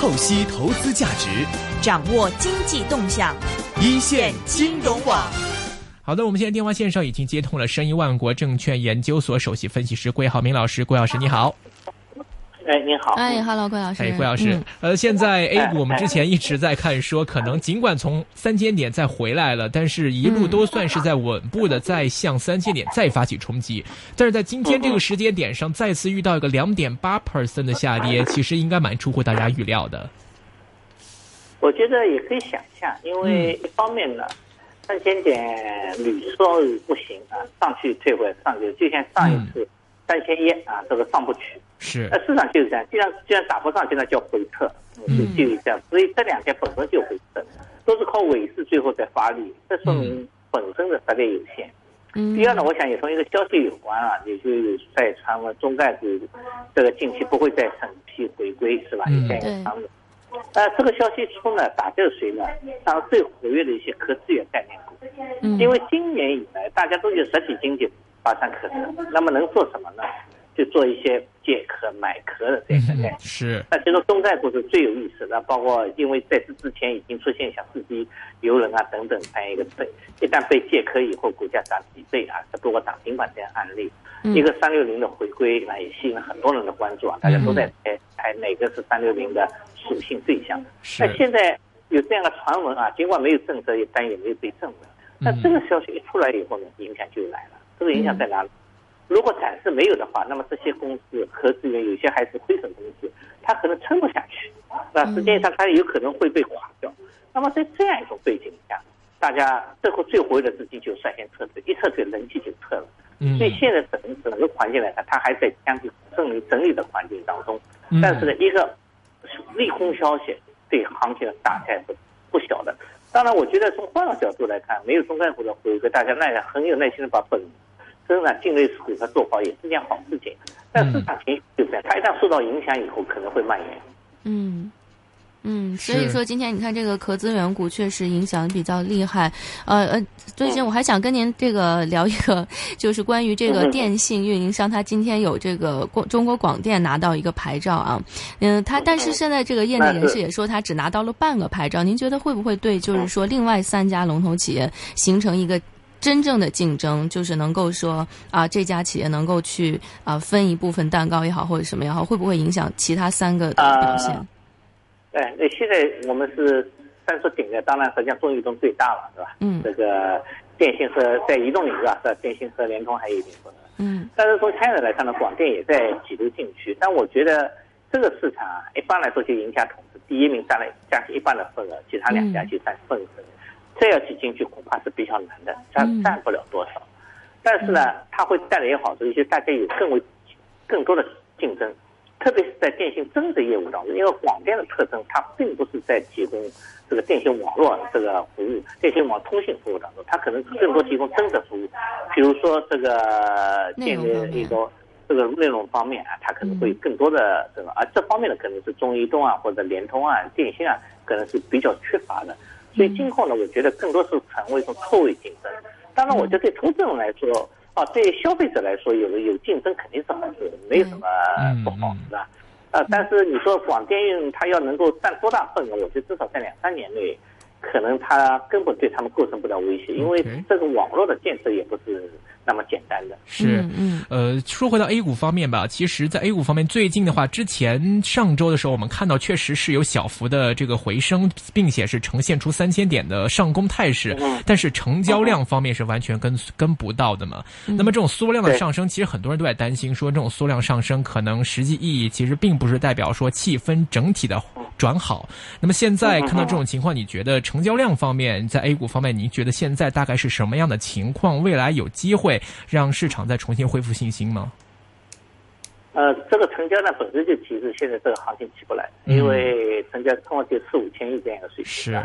透析投资价值，掌握经济动向，一线金融网。好的，我们现在电话线上已经接通了申一万国证券研究所首席分析师桂浩明老师，桂老师你好。哎，您好。哎，Hello，桂老师。哎，郭老师。呃，现在 A 股我们之前一直在看，说可能尽管从三千点再回来了，但是一路都算是在稳步的在向三千点再发起冲击。但是在今天这个时间点上，再次遇到一个两点八 percent 的下跌，其实应该蛮出乎大家预料的。我觉得也可以想象，因为一方面呢，三千点屡说不行啊，上去退回上去，就像上一次三千一啊，这个上不去。是，那市场就是这样，既然既然打不上，现在叫回撤，就就这样。所以这两天本身就回撤，都是靠尾市最后再发力，这说明本身的实力有限。嗯。第二呢，我想也从一个消息有关啊，也就有在传闻中概股这个近期不会再审批回归，是吧？嗯。对。呃，这个消息出呢，打救谁呢？当最活跃的一些可资源概念股。嗯。因为今年以来，大家都觉得实体经济乏善可陈，那么能做什么呢？就做一些借壳买壳的这个概念，是。那其中中概股是最有意思的，包括因为在这之前已经出现像四季游轮啊等等这样一个被一旦被借壳以后股价涨几倍啊，包括涨停板这样案例。一个三六零的回归，那也吸引了很多人的关注啊，大家都在猜猜哪个是三六零的属性对象。那现在有这样的传闻啊，尽管没有政策，但也没有被证明。那这个消息一出来以后呢，影响就来了。这个影响在哪里？如果暂时没有的话，那么这些公司和资源有些还是亏损公司，它可能撑不下去，那实际上它有可能会被垮掉。那么在这样一种背景下，大家最后最活跃的资金就率先撤退，一撤退人气就撤了。所以现在整整个环境来看，它还在相对整理整理的环境当中。但是呢，一个利空消息对行情的打开是不小的。当然，我觉得从换个角度来看，没有中概股的回归，大家那也很有耐心的把本。增长境内股它做好也是件好事情，但市场情绪就这样，它一旦受到影响以后，可能会蔓延。嗯嗯，所以说今天你看这个壳资源股确实影响比较厉害。呃呃，最近我还想跟您这个聊一个，就是关于这个电信运营商，他今天有这个广中国广电拿到一个牌照啊，嗯，他但是现在这个业内人士也说他只拿到了半个牌照，您觉得会不会对就是说另外三家龙头企业形成一个？真正的竞争就是能够说啊，这家企业能够去啊分一部分蛋糕也好，或者什么也好，会不会影响其他三个的表现？哎，那现在我们是三足鼎立，当然实际上中移动最大了，是吧？嗯。这个电信和在移动领域啊，是吧？电信和联通还有一定份额。嗯。但是从参与来看呢，广电也在挤入进去。但我觉得这个市场啊一般来说就赢家统治，第一名占了将近一半的份额，其他两家就占份额。再要挤进去恐怕是比较难的，占占不了多少。但是呢，它会带来一个好处，一些大家有更为更多的竞争，特别是在电信增值业务当中。因为广电的特征，它并不是在提供这个电信网络这个服务、电信网通信服务当中，它可能更多提供增值服务，比如说这个建立一个这个内容方面啊，它可能会更多的这个，而这方面的，可能是中移动啊或者联通啊、电信啊，可能是比较缺乏的。所以今后呢，我觉得更多是成为一种错位竞争。当然，我觉得对投资人来说，啊，对消费者来说，有有竞争肯定是好事，没有什么不好，是吧？啊，但是你说广电运它要能够占多大份额，我觉得至少在两三年内，可能它根本对他们构成不了威胁，因为这个网络的建设也不是。那么简单的是，嗯，呃，说回到 A 股方面吧，其实，在 A 股方面，最近的话，之前上周的时候，我们看到确实是有小幅的这个回升，并且是呈现出三千点的上攻态势，但是成交量方面是完全跟跟不到的嘛。那么这种缩量的上升，其实很多人都在担心，说这种缩量上升可能实际意义其实并不是代表说气氛整体的转好。那么现在看到这种情况，你觉得成交量方面在 A 股方面，您觉得现在大概是什么样的情况？未来有机会？让市场再重新恢复信心吗？呃，这个成交量本身就提示现在这个行情起不来，因为成交通过就四五千亿这样一个水平。是，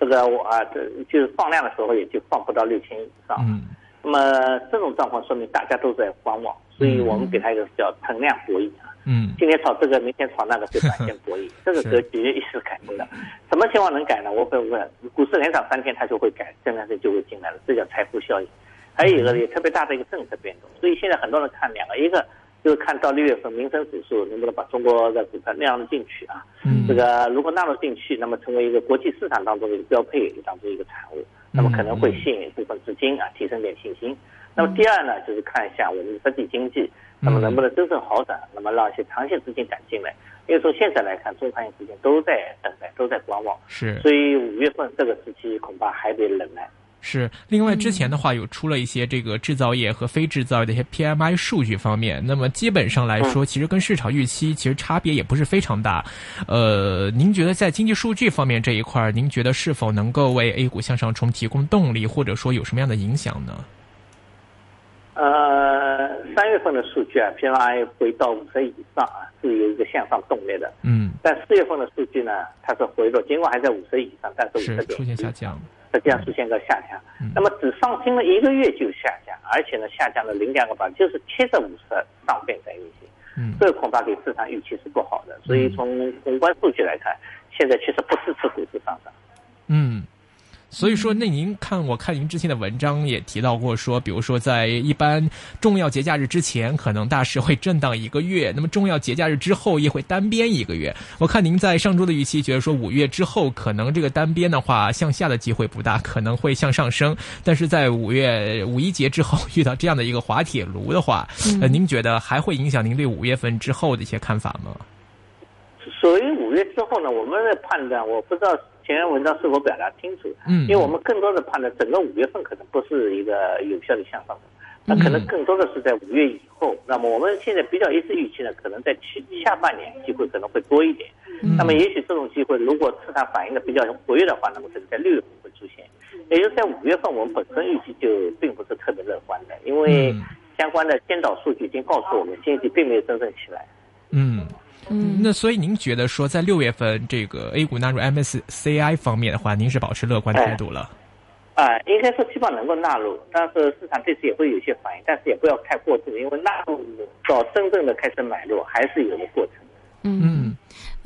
这个我啊，这就是放量的时候也就放不到六千亿以上。嗯。那么这种状况说明大家都在观望，所以我们给它一个叫存量博弈啊。嗯。今天炒这个，明天炒那个，就短线博弈，这个格局一时改不了。什么情况能改呢？我会问，股市连涨三天，它就会改，这两天就会进来了，这叫财富效应。还有一个也特别大的一个政策变动，所以现在很多人看两个，一个就是看到六月份民生指数能不能把中国的股票纳入进去啊。嗯，这个如果纳入进去，那么成为一个国际市场当中的一个标配当中一个产物，那么可能会吸引一部分资金啊，提升点信心。那么第二呢，就是看一下我们的实体经济，那么能不能真正好转，那么让一些长线资金赶进来。因为从现在来看，中长线资金都在等待，都在观望。是，所以五月份这个时期恐怕还得忍耐。是，另外之前的话有出了一些这个制造业和非制造业的一些 PMI 数据方面，那么基本上来说，其实跟市场预期其实差别也不是非常大。呃，您觉得在经济数据方面这一块，您觉得是否能够为 A 股向上冲提供动力，或者说有什么样的影响呢？呃，三月份的数据啊，PMI 回到五十以上啊，是有一个向上动力的。嗯。但四月份的数据呢，它是回落，尽管还在五十以上，但是五十点出现下降。实际上出现个下降，那么只上升了一个月就下降，而且呢下降了零两个百分就是贴着五十上边在运行，嗯，这个恐怕给市场预期是不好的，所以从宏观数据来看，现在确实不支持股市上涨，嗯。所以说，那您看，我看您之前的文章也提到过，说，比如说在一般重要节假日之前，可能大市会震荡一个月；那么重要节假日之后，也会单边一个月。我看您在上周的预期，觉得说五月之后，可能这个单边的话向下的机会不大，可能会向上升。但是在五月五一节之后遇到这样的一个滑铁卢的话，呃，您觉得还会影响您对五月份之后的一些看法吗？所以五月之后呢，我们的判断，我不知道。前篇文章是否表达清楚？嗯，因为我们更多的判断，整个五月份可能不是一个有效的向上的，那可能更多的是在五月以后。那么我们现在比较一致预期呢，可能在七下半年机会可能会多一点。那么也许这种机会，如果市场反应的比较活跃的话，那么可能在六月份会出现。也就是在五月份，我们本身预期就并不是特别乐观的，因为相关的先导数据已经告诉我们，经济并没有真正起来。嗯。嗯，那所以您觉得说，在六月份这个 A 股纳入 MSCI 方面的话，您是保持乐观态度了？啊，应该说希望能够纳入，但是市场对此也会有些反应，但是也不要太过度，因为纳入到真正的开始买入还是有个过程。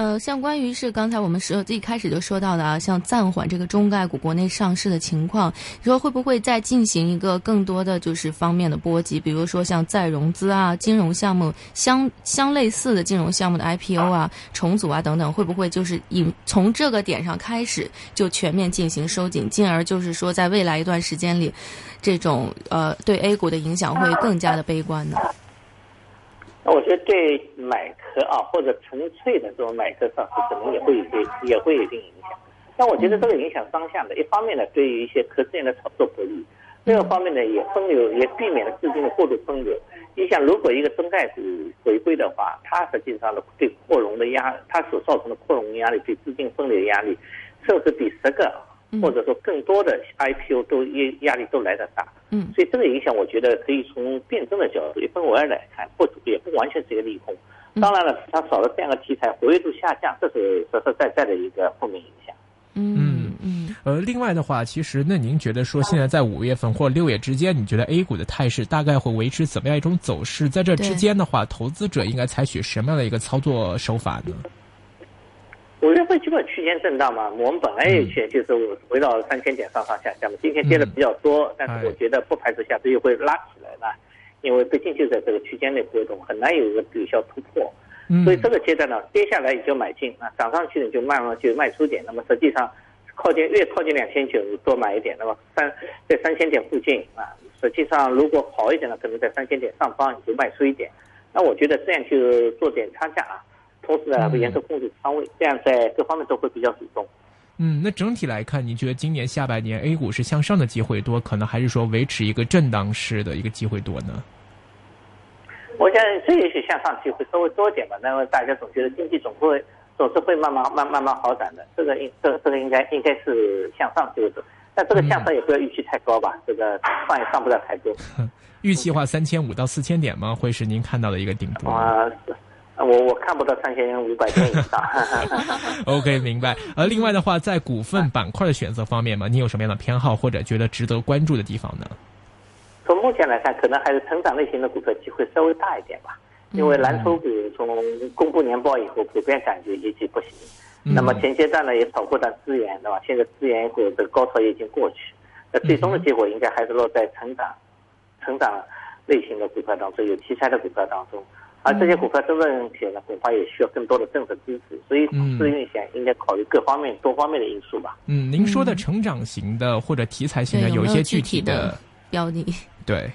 呃，像关于是刚才我们说一开始就说到的啊，像暂缓这个中概股国内上市的情况，你说会不会再进行一个更多的就是方面的波及？比如说像再融资啊、金融项目相相类似的金融项目的 IPO 啊、重组啊等等，会不会就是以从这个点上开始就全面进行收紧，进而就是说在未来一段时间里，这种呃对 A 股的影响会更加的悲观呢？我觉得对买壳啊，或者纯粹的这种买壳上市，可能也会有些也会有一定影响。但我觉得这个影响双向的，一方面呢，对于一些壳资源的炒作不利；另一方面呢，也分流，也避免了资金的过度分流。你想，如果一个中概股回归的话，它实际上的对扩容的压，它所造成的扩容压力，对资金分流压力，甚至比十个。或者说更多的 IPO 都压压力都来得大，嗯，所以这个影响我觉得可以从辩证的角度一分为二来看，不也不完全是一个利空。当然了，市场少了这样的题材，活跃度下降，这是实实在在的一个负面影响。嗯嗯。呃，另外的话，其实那您觉得说现在在五月份或六月之间，你觉得 A 股的态势大概会维持怎么样一种走势？在这之间的话，投资者应该采取什么样的一个操作手法呢？五月份基本区间震荡嘛，我们本来也去就是围绕三千点上上下下嘛，今天跌的比较多，但是我觉得不排除下周又会拉起来的，因为毕竟就在这个区间内波动，很难有一个有效突破，所以这个阶段呢，跌下来你就买进啊，涨上去呢就慢慢就卖出点，那么实际上靠近越靠近两千九多买一点，那么三在三千点附近啊，实际上如果好一点呢，可能在三千点上方你就卖出一点，那我觉得这样就做点差价啊。同时呢，会严格控制仓位，这样在各方面都会比较主动。嗯，那整体来看，你觉得今年下半年 A 股是向上的机会多，可能还是说维持一个震荡式的一个机会多呢？我想这也许向上机会稍微多一点吧。那么大家总觉得经济总会总是会慢慢慢慢慢好转的，这个应这这个应该应该是向上机会多，但这个向上也不要预期太高吧，这个上也上不了太多。预期话三千五到四千点吗？会是您看到的一个顶部？啊。我我看不到三千五百点以上。OK，明白。而另外的话，在股份板块的选择方面嘛，你有什么样的偏好或者觉得值得关注的地方呢？从目前来看，可能还是成长类型的股票机会稍微大一点吧。因为蓝筹股从公布年报以后，普遍感觉业绩不行。那么前阶段呢，也炒过段资源，对吧？现在资源股的高潮已经过去，那最终的结果应该还是落在成长、成长类型的股票当中，有题材的股票当中。而这些股票真正起来呢，恐怕也需要更多的政策支持，所以嗯市运险应该考虑各方面、多方面的因素吧。嗯，您说的成长型的或者题材型的，有一些具具体的的，标的？对，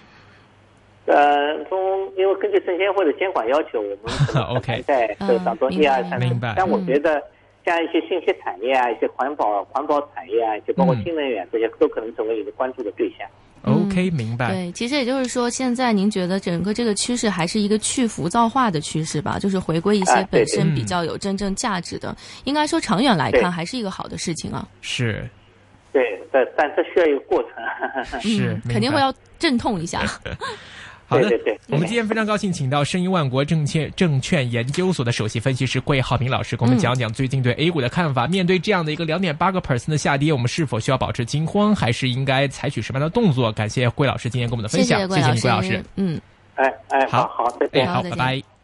呃，从因为根据证监会的监管要求，我们可能 很 OK 在这当中嗯一二三四明白。但我觉得像一些信息产业啊、一些环保环保产业啊，就包括嗯新能源这些，都可能成为你的关注的对象。OK，明白。对，其实也就是说，现在您觉得整个这个趋势还是一个去浮躁化的趋势吧？就是回归一些本身比较有真正价值的，应该说长远来看还是一个好的事情啊。是对，但但这需要一个过程。是肯定会要阵痛一下。好的对对对，我们今天非常高兴，请到申银万国证券证券研究所的首席分析师桂浩明老师，给我们嗯讲讲最近对 A 股的看法。面对这样的一个两点八个 percent 的下跌，我们是否需要保持惊慌，还是应该采取什么样的动作？感谢桂老师今天给我们的分享，谢桂谢你，桂老师。嗯。哎哎，好好哎，见。好，拜拜。